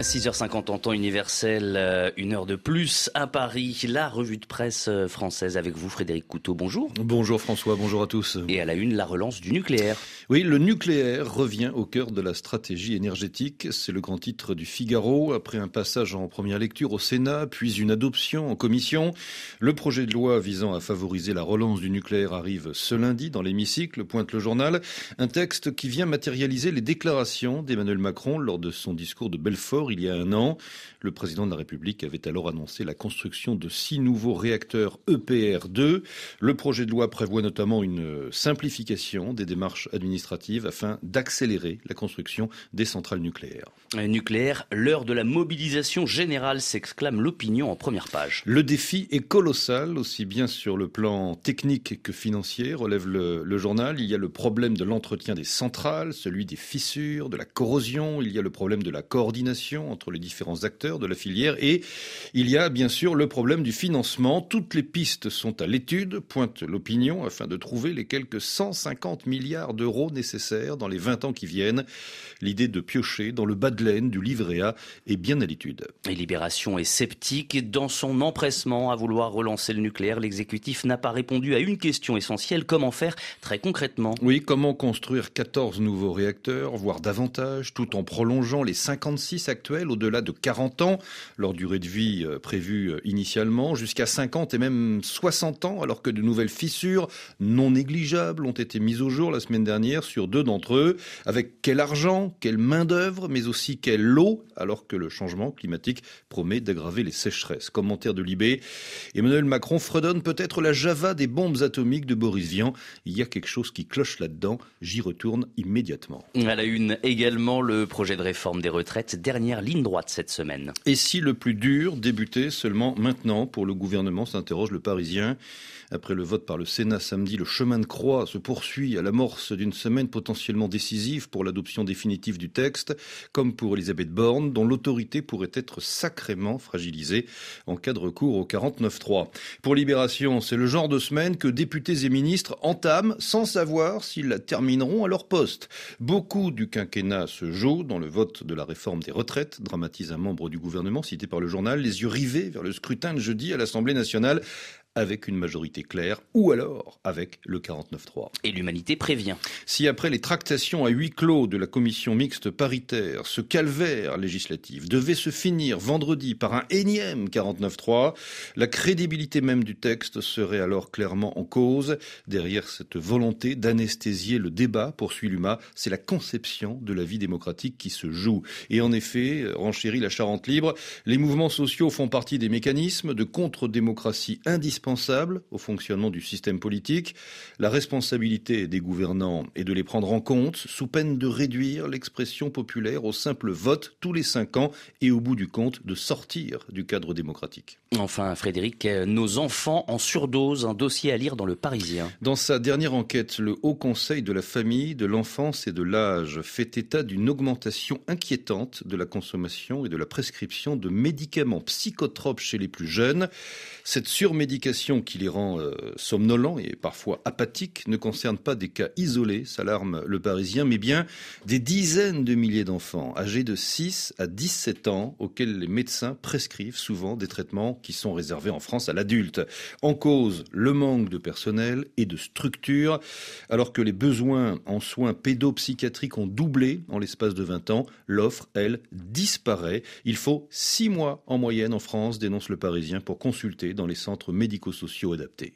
6h50 en temps universel, euh, une heure de plus à Paris. La revue de presse euh, française avec vous, Frédéric Couteau. Bonjour. Bonjour François, bonjour à tous. Et à la une, la relance du nucléaire. Oui, le nucléaire revient au cœur de la stratégie énergétique. C'est le grand titre du Figaro. Après un passage en première lecture au Sénat, puis une adoption en commission, le projet de loi visant à favoriser la relance du nucléaire arrive ce lundi dans l'hémicycle, pointe le journal. Un texte qui vient matérialiser les déclarations d'Emmanuel Macron lors de son discours de Belfort il y a un an. Le président de la République avait alors annoncé la construction de six nouveaux réacteurs EPR2. Le projet de loi prévoit notamment une simplification des démarches administratives afin d'accélérer la construction des centrales nucléaires. Nucléaire, l'heure de la mobilisation générale, s'exclame l'opinion en première page. Le défi est colossal, aussi bien sur le plan technique que financier, relève le, le journal. Il y a le problème de l'entretien des centrales, celui des fissures, de la corrosion, il y a le problème de la coordination entre les différents acteurs de la filière et il y a bien sûr le problème du financement. Toutes les pistes sont à l'étude, pointe l'opinion, afin de trouver les quelques 150 milliards d'euros nécessaires dans les 20 ans qui viennent. L'idée de piocher dans le bas de laine du livret A est bien à l'étude. Et Libération est sceptique. Dans son empressement à vouloir relancer le nucléaire, l'exécutif n'a pas répondu à une question essentielle. Comment faire très concrètement? Oui, comment construire 14 nouveaux réacteurs, voire davantage, tout en prolongeant les 56 actuels au-delà de 40 ans, leur durée de vie euh, prévue euh, initialement, jusqu'à 50 et même 60 ans, alors que de nouvelles fissures non négligeables ont été mises au jour la semaine dernière sur deux d'entre eux. Avec quel argent, quelle main-d'œuvre, mais aussi quelle eau, alors que le changement climatique promet d'aggraver les sécheresses? Commentaire de Libé. Emmanuel Macron fredonne peut-être la Java des bombes atomiques de Boris Vian. Il y a quelque chose qui cloche là-dedans. J'y retourne immédiatement. À la une également, le projet de réforme des retraites. Dernière ligne droite cette semaine. Et si le plus dur débutait seulement maintenant pour le gouvernement, s'interroge le Parisien. Après le vote par le Sénat samedi, le chemin de croix se poursuit à l'amorce d'une semaine potentiellement décisive pour l'adoption définitive du texte, comme pour Elisabeth Borne, dont l'autorité pourrait être sacrément fragilisée en cas de recours au 49-3. Pour Libération, c'est le genre de semaine que députés et ministres entament sans savoir s'ils la termineront à leur poste. Beaucoup du quinquennat se joue dans le vote de la réforme des retraites, dramatise un membre du gouvernement cité par le journal, les yeux rivés vers le scrutin de jeudi à l'Assemblée nationale avec une majorité claire ou alors avec le 49-3. Et l'humanité prévient. Si après les tractations à huis clos de la commission mixte paritaire, ce calvaire législatif devait se finir vendredi par un énième 49-3, la crédibilité même du texte serait alors clairement en cause. Derrière cette volonté d'anesthésier le débat, poursuit l'UMA, c'est la conception de la vie démocratique qui se joue. Et en effet, renchérit la Charente libre, les mouvements sociaux font partie des mécanismes de contre-démocratie indispensables indispensable au fonctionnement du système politique. La responsabilité des gouvernants est de les prendre en compte sous peine de réduire l'expression populaire au simple vote tous les cinq ans et au bout du compte de sortir du cadre démocratique. Enfin, Frédéric, nos enfants en surdose, un dossier à lire dans le Parisien. Dans sa dernière enquête, le Haut Conseil de la famille, de l'enfance et de l'âge fait état d'une augmentation inquiétante de la consommation et de la prescription de médicaments psychotropes chez les plus jeunes. Cette surmédication qui les rend euh, somnolents et parfois apathiques ne concerne pas des cas isolés, s'alarme le Parisien, mais bien des dizaines de milliers d'enfants âgés de 6 à 17 ans auxquels les médecins prescrivent souvent des traitements qui sont réservés en France à l'adulte. En cause, le manque de personnel et de structures, alors que les besoins en soins pédopsychiatriques ont doublé en l'espace de 20 ans, l'offre, elle, disparaît. Il faut six mois en moyenne en France, dénonce le Parisien, pour consulter dans les centres médicaux sociaux adaptés.